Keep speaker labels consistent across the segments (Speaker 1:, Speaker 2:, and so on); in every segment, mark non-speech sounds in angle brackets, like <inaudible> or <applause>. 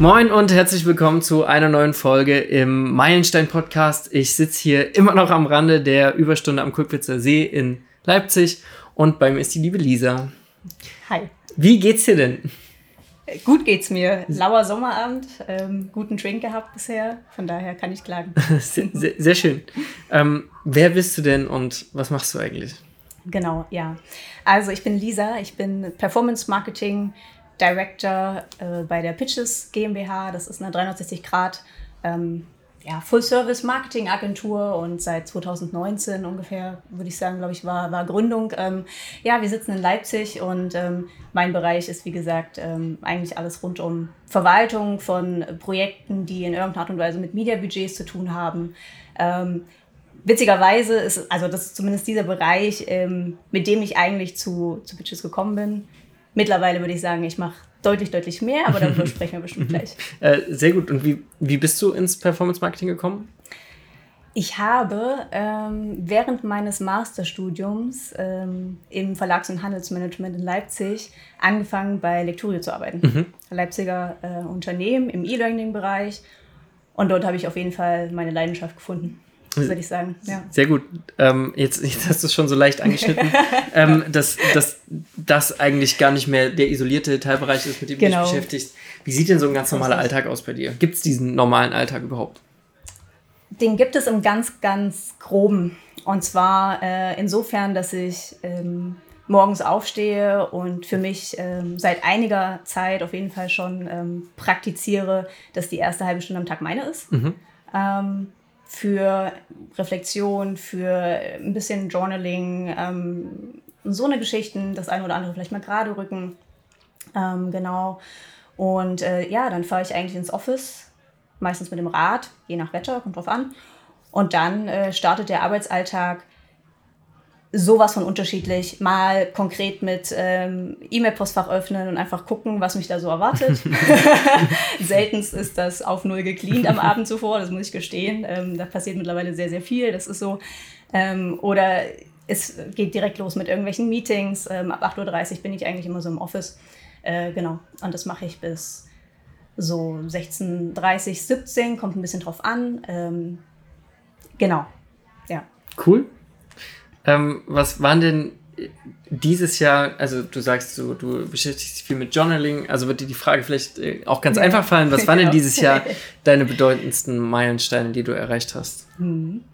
Speaker 1: Moin und herzlich willkommen zu einer neuen Folge im Meilenstein Podcast. Ich sitze hier immer noch am Rande der Überstunde am Kulkwitzer See in Leipzig und bei mir ist die liebe Lisa.
Speaker 2: Hi.
Speaker 1: Wie geht's dir denn?
Speaker 2: Gut geht's mir. Lauer Sommerabend, ähm, guten Drink gehabt bisher, von daher kann ich klagen. <laughs>
Speaker 1: sehr, sehr, sehr, schön. Ähm, wer bist du denn und was machst du eigentlich?
Speaker 2: Genau, ja. Also ich bin Lisa, ich bin Performance Marketing Director äh, bei der Pitches GmbH. Das ist eine 360 Grad ähm, ja, Full-Service-Marketing-Agentur und seit 2019 ungefähr, würde ich sagen, glaube ich, war, war Gründung. Ähm, ja, wir sitzen in Leipzig und ähm, mein Bereich ist, wie gesagt, ähm, eigentlich alles rund um Verwaltung von Projekten, die in irgendeiner Art und Weise mit Media-Budgets zu tun haben. Ähm, witzigerweise ist, also das ist zumindest dieser Bereich, ähm, mit dem ich eigentlich zu, zu Pitches gekommen bin. Mittlerweile würde ich sagen, ich mache deutlich, deutlich mehr, aber darüber <laughs> sprechen wir bestimmt gleich.
Speaker 1: Äh, sehr gut. Und wie, wie bist du ins Performance Marketing gekommen?
Speaker 2: Ich habe ähm, während meines Masterstudiums ähm, im Verlags- und Handelsmanagement in Leipzig angefangen, bei Lecturio zu arbeiten. Mhm. Leipziger äh, Unternehmen im E-Learning-Bereich. Und dort habe ich auf jeden Fall meine Leidenschaft gefunden würde ich sagen. Ja.
Speaker 1: Sehr gut. Ähm, jetzt, jetzt hast du es schon so leicht angeschnitten, <laughs> ähm, dass, dass das eigentlich gar nicht mehr der isolierte Teilbereich ist, mit dem genau. du dich genau. beschäftigst. Wie sieht denn so ein ganz normaler Alltag aus bei dir? Gibt es diesen normalen Alltag überhaupt?
Speaker 2: Den gibt es im ganz, ganz groben. Und zwar äh, insofern, dass ich ähm, morgens aufstehe und für mich ähm, seit einiger Zeit auf jeden Fall schon ähm, praktiziere, dass die erste halbe Stunde am Tag meine ist. Mhm. Für Reflexion, für ein bisschen Journaling, ähm, so eine Geschichten, das eine oder andere vielleicht mal gerade rücken. Ähm, genau. Und äh, ja, dann fahre ich eigentlich ins Office, meistens mit dem Rad, je nach Wetter, kommt drauf an. Und dann äh, startet der Arbeitsalltag sowas von unterschiedlich. Mal konkret mit ähm, E-Mail-Postfach öffnen und einfach gucken, was mich da so erwartet. <laughs> <laughs> Seltenst ist das auf Null gecleant am Abend zuvor, das muss ich gestehen. Ähm, da passiert mittlerweile sehr, sehr viel, das ist so. Ähm, oder es geht direkt los mit irgendwelchen Meetings. Ähm, ab 8.30 Uhr bin ich eigentlich immer so im Office. Äh, genau, und das mache ich bis so 16.30 17, kommt ein bisschen drauf an. Ähm, genau, ja.
Speaker 1: Cool. Ähm, was waren denn dieses Jahr, also du sagst, du, du beschäftigst dich viel mit Journaling, also wird dir die Frage vielleicht äh, auch ganz einfach fallen, was waren denn dieses Jahr <laughs> deine bedeutendsten Meilensteine, die du erreicht hast?
Speaker 2: Hm.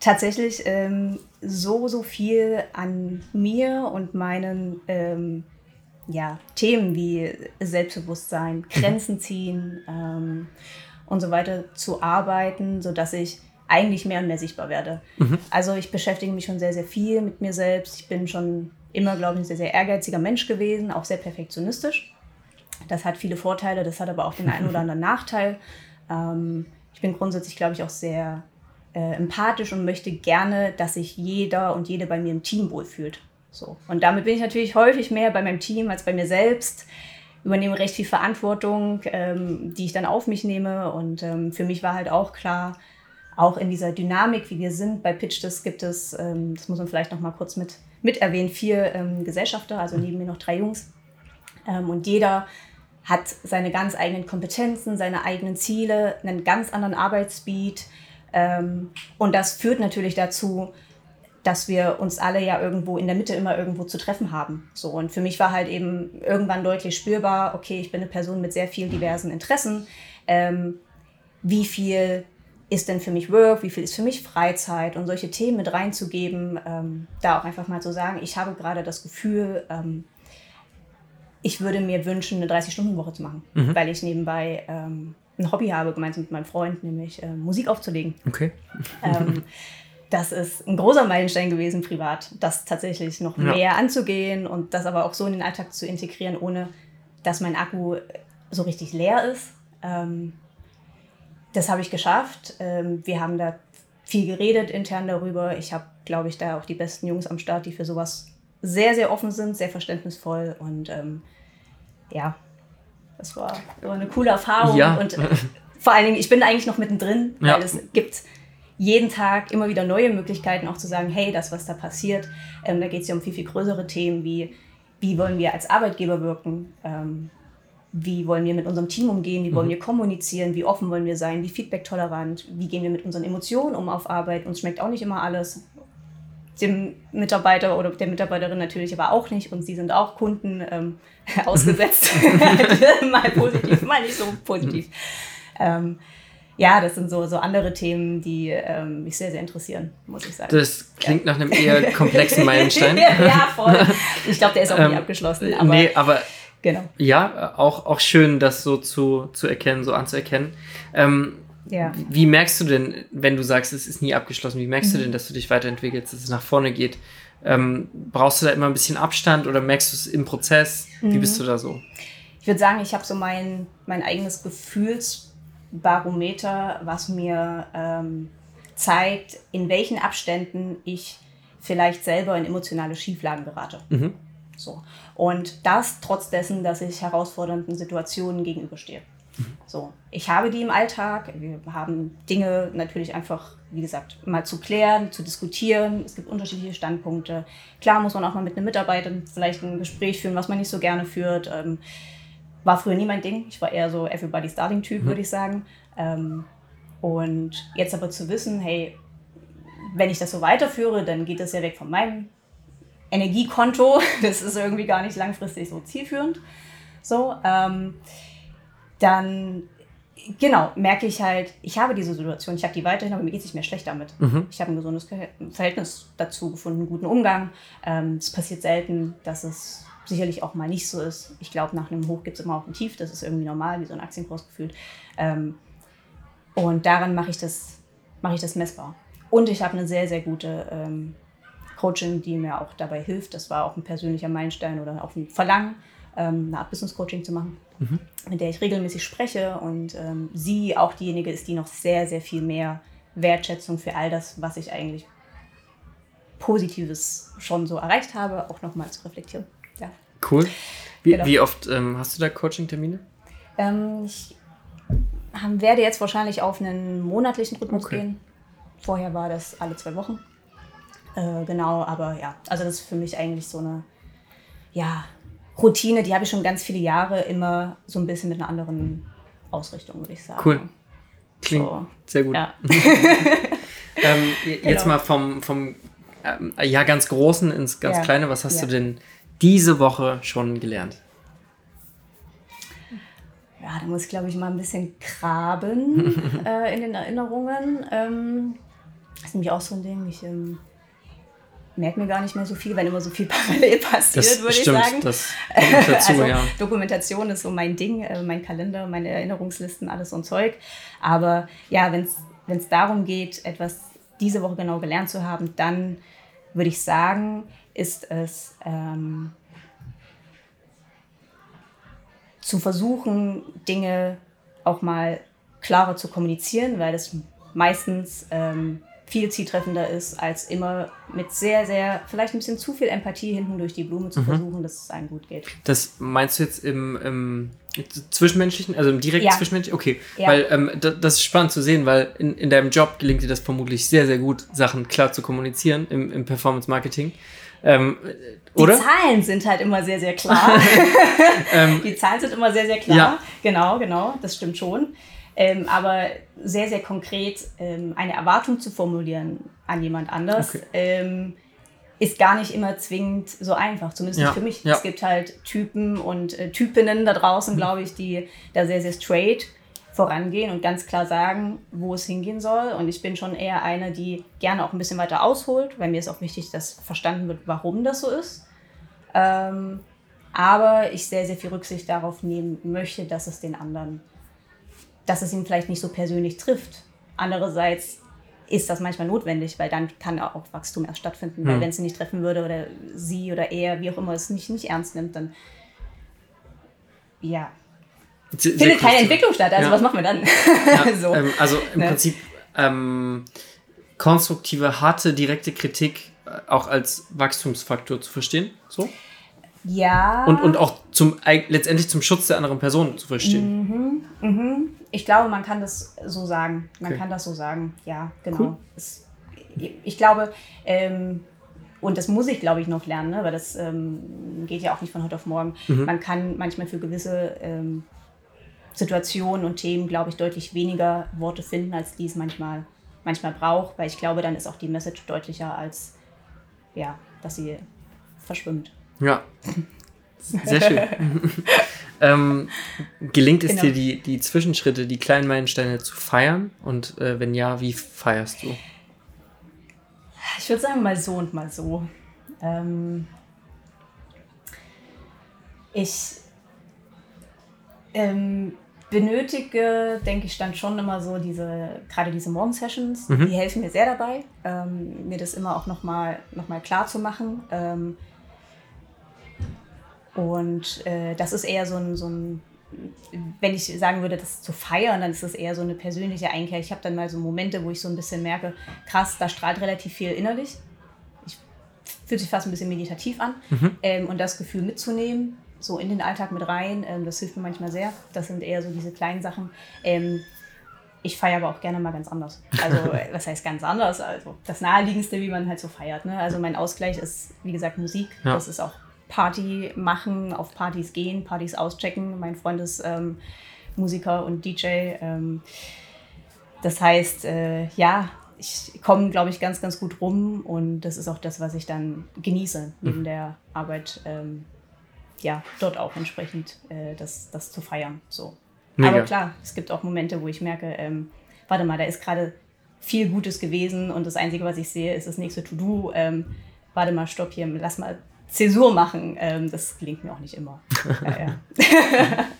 Speaker 2: Tatsächlich ähm, so, so viel an mir und meinen ähm, ja, Themen wie Selbstbewusstsein, mhm. <laughs> Grenzen ziehen ähm, und so weiter zu arbeiten, sodass ich eigentlich mehr und mehr sichtbar werde. Mhm. Also ich beschäftige mich schon sehr, sehr viel mit mir selbst. Ich bin schon immer, glaube ich, ein sehr, sehr ehrgeiziger Mensch gewesen, auch sehr perfektionistisch. Das hat viele Vorteile, das hat aber auch den einen oder <laughs> anderen Nachteil. Ähm, ich bin grundsätzlich, glaube ich, auch sehr äh, empathisch und möchte gerne, dass sich jeder und jede bei mir im Team wohlfühlt. So. Und damit bin ich natürlich häufig mehr bei meinem Team als bei mir selbst übernehme recht viel Verantwortung, ähm, die ich dann auf mich nehme. Und ähm, für mich war halt auch klar, auch in dieser Dynamik, wie wir sind, bei Pitch, gibt es, ähm, das muss man vielleicht noch mal kurz mit, mit erwähnen, vier ähm, Gesellschafter, also neben mir noch drei Jungs. Ähm, und jeder hat seine ganz eigenen Kompetenzen, seine eigenen Ziele, einen ganz anderen Arbeitsspeed. Ähm, und das führt natürlich dazu, dass wir uns alle ja irgendwo in der Mitte immer irgendwo zu treffen haben. So und für mich war halt eben irgendwann deutlich spürbar, okay, ich bin eine Person mit sehr vielen diversen Interessen. Ähm, wie viel ist denn für mich Work, wie viel ist für mich Freizeit und solche Themen mit reinzugeben, ähm, da auch einfach mal zu sagen, ich habe gerade das Gefühl, ähm, ich würde mir wünschen, eine 30-Stunden-Woche zu machen, mhm. weil ich nebenbei ähm, ein Hobby habe, gemeinsam mit meinem Freund, nämlich äh, Musik aufzulegen.
Speaker 1: Okay.
Speaker 2: Ähm, das ist ein großer Meilenstein gewesen, privat, das tatsächlich noch ja. mehr anzugehen und das aber auch so in den Alltag zu integrieren, ohne dass mein Akku so richtig leer ist. Das habe ich geschafft. Ähm, wir haben da viel geredet intern darüber. Ich habe, glaube ich, da auch die besten Jungs am Start, die für sowas sehr, sehr offen sind, sehr verständnisvoll und ähm, ja, das war, war, eine coole Erfahrung. Ja. Und äh, vor allen Dingen, ich bin eigentlich noch mittendrin, weil ja. es gibt jeden Tag immer wieder neue Möglichkeiten, auch zu sagen, hey, das, was da passiert, ähm, da geht es ja um viel, viel größere Themen wie, wie wollen wir als Arbeitgeber wirken, ähm, wie wollen wir mit unserem Team umgehen, wie wollen mhm. wir kommunizieren, wie offen wollen wir sein, wie feedbacktolerant, wie gehen wir mit unseren Emotionen um auf Arbeit. Uns schmeckt auch nicht immer alles. Dem Mitarbeiter oder der Mitarbeiterin natürlich aber auch nicht und sie sind auch Kunden ähm, <laughs> ausgesetzt. <laughs> mal positiv, mal nicht so positiv. Ähm, ja, das sind so, so andere Themen, die ähm, mich sehr, sehr interessieren, muss ich sagen.
Speaker 1: Das klingt ja. nach einem eher komplexen Meilenstein. <laughs>
Speaker 2: ja, voll. Ich glaube, der ist auch ähm, nie abgeschlossen.
Speaker 1: Aber, nee, aber genau. ja, auch, auch schön, das so zu, zu erkennen, so anzuerkennen. Ähm, ja. Wie merkst du denn, wenn du sagst, es ist nie abgeschlossen, wie merkst mhm. du denn, dass du dich weiterentwickelst, dass es nach vorne geht? Ähm, brauchst du da immer ein bisschen Abstand oder merkst du es im Prozess? Mhm. Wie bist du da so?
Speaker 2: Ich würde sagen, ich habe so mein, mein eigenes Gefühls- Barometer, was mir ähm, zeigt, in welchen Abständen ich vielleicht selber in emotionale Schieflagen gerate. Mhm. So. Und das trotz dessen, dass ich herausfordernden Situationen gegenüberstehe. Mhm. So, ich habe die im Alltag. Wir haben Dinge natürlich einfach, wie gesagt, mal zu klären, zu diskutieren. Es gibt unterschiedliche Standpunkte. Klar muss man auch mal mit einem Mitarbeiter vielleicht ein Gespräch führen, was man nicht so gerne führt. Ähm, war früher nie mein Ding. Ich war eher so Everybody's Darling-Typ, mhm. würde ich sagen. Ähm, und jetzt aber zu wissen, hey, wenn ich das so weiterführe, dann geht das ja weg von meinem Energiekonto. <laughs> Das ist irgendwie gar nicht langfristig so zielführend. So, ähm, dann genau, merke ich halt, ich habe diese Situation, ich habe die weiterhin, aber mir geht es nicht mehr schlecht damit. Mhm. Ich habe ein gesundes Verhältnis dazu gefunden, einen guten Umgang. Ähm, es passiert selten, dass es sicherlich auch mal nicht so ist. Ich glaube, nach einem Hoch gibt es immer auch ein Tief, das ist irgendwie normal, wie so ein Aktienkurs gefühlt. Ähm, und daran mache ich, das, mache ich das messbar. Und ich habe eine sehr, sehr gute ähm, Coaching, die mir auch dabei hilft. Das war auch ein persönlicher Meilenstein oder auch ein Verlangen, ähm, eine Art Business Coaching zu machen, mhm. mit der ich regelmäßig spreche. Und ähm, sie auch diejenige ist, die noch sehr, sehr viel mehr Wertschätzung für all das, was ich eigentlich Positives schon so erreicht habe, auch nochmal zu reflektieren. Ja.
Speaker 1: Cool. Wie, genau. wie oft ähm, hast du da Coaching-Termine?
Speaker 2: Ähm, ich werde jetzt wahrscheinlich auf einen monatlichen Rhythmus okay. gehen. Vorher war das alle zwei Wochen. Äh, genau, aber ja, also das ist für mich eigentlich so eine ja, Routine, die habe ich schon ganz viele Jahre immer so ein bisschen mit einer anderen Ausrichtung, würde ich sagen.
Speaker 1: Cool. Klingt so. sehr gut. Ja. <laughs> ähm, jetzt genau. mal vom, vom ähm, ja, ganz Großen ins ganz ja. Kleine. Was hast ja. du denn diese Woche schon gelernt?
Speaker 2: Ja, da muss ich, glaube ich, mal ein bisschen graben <laughs> äh, in den Erinnerungen. Ähm, das ist nämlich auch so ein Ding. Ich ähm, merke mir gar nicht mehr so viel, weil immer so viel <laughs> parallel passiert, würde ich sagen. Das <laughs> dazu, also, ja. Dokumentation ist so mein Ding, äh, mein Kalender, meine Erinnerungslisten, alles so ein Zeug. Aber ja, wenn es darum geht, etwas diese Woche genau gelernt zu haben, dann würde ich sagen, ist es ähm, zu versuchen, Dinge auch mal klarer zu kommunizieren, weil das meistens ähm, viel zieltreffender ist, als immer mit sehr, sehr, vielleicht ein bisschen zu viel Empathie hinten durch die Blume zu mhm. versuchen, dass es einem gut geht.
Speaker 1: Das meinst du jetzt im, im Zwischenmenschlichen, also im direkten ja. Zwischenmenschlichen? Okay, ja. weil ähm, das ist spannend zu sehen, weil in, in deinem Job gelingt dir das vermutlich sehr, sehr gut, Sachen klar zu kommunizieren im, im Performance-Marketing. Ähm, oder?
Speaker 2: Die Zahlen sind halt immer sehr, sehr klar. <laughs> ähm, die Zahlen sind immer sehr, sehr klar. Ja. Genau, genau, das stimmt schon. Ähm, aber sehr, sehr konkret ähm, eine Erwartung zu formulieren an jemand anders, okay. ähm, ist gar nicht immer zwingend so einfach, zumindest ja. für mich. Ja. Es gibt halt Typen und äh, Typinnen da draußen, mhm. glaube ich, die da sehr, sehr straight vorangehen und ganz klar sagen, wo es hingehen soll. Und ich bin schon eher eine, die gerne auch ein bisschen weiter ausholt, weil mir ist auch wichtig, dass verstanden wird, warum das so ist. Ähm, aber ich sehr, sehr viel Rücksicht darauf nehmen möchte, dass es den anderen, dass es ihn vielleicht nicht so persönlich trifft. Andererseits ist das manchmal notwendig, weil dann kann auch Wachstum erst stattfinden. Hm. Weil wenn es ihn nicht treffen würde oder sie oder er, wie auch immer, es nicht, nicht ernst nimmt, dann ja, sehr, findet sehr keine Entwicklung statt. Also ja. was machen wir dann?
Speaker 1: Ja, <laughs> so. ähm, also im ne? Prinzip ähm, konstruktive, harte, direkte Kritik äh, auch als Wachstumsfaktor zu verstehen. So?
Speaker 2: Ja.
Speaker 1: Und, und auch zum, letztendlich zum Schutz der anderen Person zu verstehen.
Speaker 2: Mhm, mhm. Ich glaube, man kann das so sagen. Man okay. kann das so sagen. Ja, genau. Cool. Es, ich glaube, ähm, und das muss ich, glaube ich, noch lernen, ne? weil das ähm, geht ja auch nicht von heute auf morgen. Mhm. Man kann manchmal für gewisse ähm, Situationen und Themen, glaube ich, deutlich weniger Worte finden, als die es manchmal, manchmal braucht, weil ich glaube, dann ist auch die Message deutlicher, als ja, dass sie verschwimmt.
Speaker 1: Ja, <laughs> sehr schön. <laughs> ähm, gelingt es genau. dir, die, die Zwischenschritte, die kleinen Meilensteine zu feiern? Und äh, wenn ja, wie feierst du?
Speaker 2: Ich würde sagen, mal so und mal so. Ähm, ich ähm, benötige, denke ich, dann schon immer so diese, gerade diese Morgen-Sessions, mhm. die helfen mir sehr dabei, ähm, mir das immer auch nochmal noch mal klar zu machen. Ähm, und äh, das ist eher so ein, so ein, wenn ich sagen würde, das zu feiern, dann ist das eher so eine persönliche Einkehr. Ich habe dann mal so Momente, wo ich so ein bisschen merke, krass, da strahlt relativ viel innerlich. Ich fühlt sich fast ein bisschen meditativ an. Mhm. Ähm, und das Gefühl mitzunehmen, so in den Alltag mit rein. Ähm, das hilft mir manchmal sehr. Das sind eher so diese kleinen Sachen. Ähm, ich feiere aber auch gerne mal ganz anders. Also, <laughs> was heißt ganz anders? Also, das Naheliegendste, wie man halt so feiert. Ne? Also, mein Ausgleich ist, wie gesagt, Musik. Ja. Das ist auch Party machen, auf Partys gehen, Partys auschecken. Mein Freund ist ähm, Musiker und DJ. Ähm, das heißt, äh, ja, ich komme, glaube ich, ganz, ganz gut rum und das ist auch das, was ich dann genieße neben mhm. der Arbeit. Ähm, ja, dort auch entsprechend äh, das, das zu feiern. So. Aber klar, es gibt auch Momente, wo ich merke, ähm, warte mal, da ist gerade viel Gutes gewesen und das Einzige, was ich sehe, ist das nächste To-Do. Ähm, warte mal, stopp hier, lass mal Zäsur machen. Ähm, das gelingt mir auch nicht immer. <laughs> ja, ja. <laughs>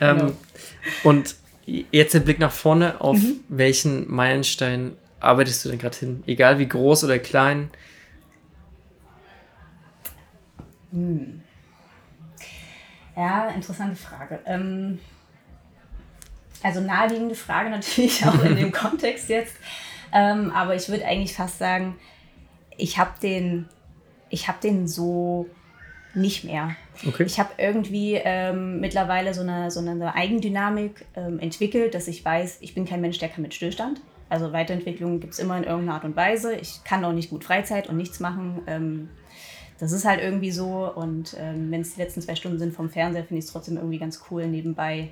Speaker 1: Ähm, genau. Und jetzt der Blick nach vorne, auf mhm. welchen Meilenstein arbeitest du denn gerade hin? Egal wie groß oder klein.
Speaker 2: Hm. Ja, interessante Frage. Ähm, also naheliegende Frage <laughs> natürlich auch in dem Kontext jetzt. Ähm, aber ich würde eigentlich fast sagen, ich habe den, hab den so nicht mehr. Okay. Ich habe irgendwie ähm, mittlerweile so eine, so eine Eigendynamik ähm, entwickelt, dass ich weiß, ich bin kein Mensch, der kann mit Stillstand. Also Weiterentwicklung gibt es immer in irgendeiner Art und Weise. Ich kann auch nicht gut Freizeit und nichts machen. Ähm, das ist halt irgendwie so. Und ähm, wenn es die letzten zwei Stunden sind vom Fernseher, finde ich es trotzdem irgendwie ganz cool. Nebenbei,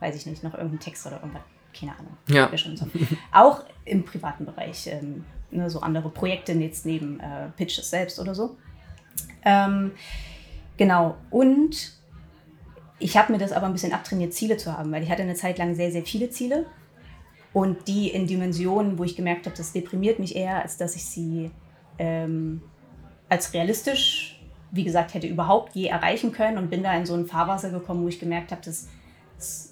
Speaker 2: weiß ich nicht, noch irgendein Text oder irgendwas. Keine Ahnung. Ja. So. Auch im privaten Bereich. Ähm, ne, so andere Projekte jetzt neben äh, Pitches selbst oder so. Ähm, genau. Und ich habe mir das aber ein bisschen abtrainiert, Ziele zu haben, weil ich hatte eine Zeit lang sehr, sehr viele Ziele. Und die in Dimensionen, wo ich gemerkt habe, das deprimiert mich eher, als dass ich sie ähm, als realistisch, wie gesagt, hätte überhaupt je erreichen können und bin da in so ein Fahrwasser gekommen, wo ich gemerkt habe, das, das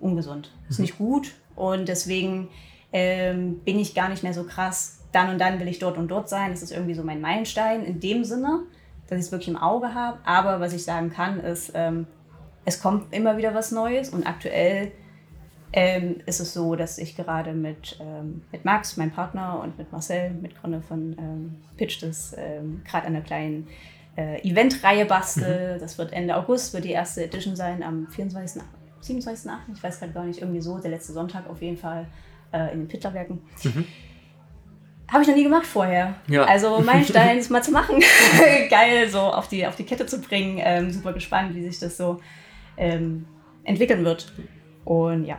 Speaker 2: ungesund, ist mhm. nicht gut und deswegen ähm, bin ich gar nicht mehr so krass. Dann und dann will ich dort und dort sein. Das ist irgendwie so mein Meilenstein in dem Sinne, dass ich es wirklich im Auge habe. Aber was ich sagen kann, ist, ähm, es kommt immer wieder was Neues und aktuell ähm, ist es so, dass ich gerade mit, ähm, mit Max, meinem Partner, und mit Marcel, Mitgründer von ähm, Pitch, das ähm, gerade an einer kleinen äh, Eventreihe bastel. Mhm. Das wird Ende August, wird die erste Edition sein, am 24., 27.8., ich weiß gerade gar nicht, irgendwie so, der letzte Sonntag auf jeden Fall äh, in den Pittlerwerken. Mhm. Habe ich noch nie gemacht vorher. Ja. Also Meilenstein ist <laughs> mal zu machen. <laughs> Geil, so auf die, auf die Kette zu bringen. Ähm, super gespannt, wie sich das so ähm, entwickeln wird. Und ja,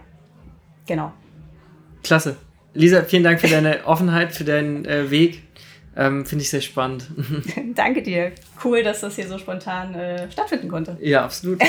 Speaker 2: Genau.
Speaker 1: Klasse. Lisa, vielen Dank für deine Offenheit, für deinen äh, Weg. Ähm, Finde ich sehr spannend. <laughs>
Speaker 2: Danke dir. Cool, dass das hier so spontan äh, stattfinden konnte.
Speaker 1: Ja, absolut.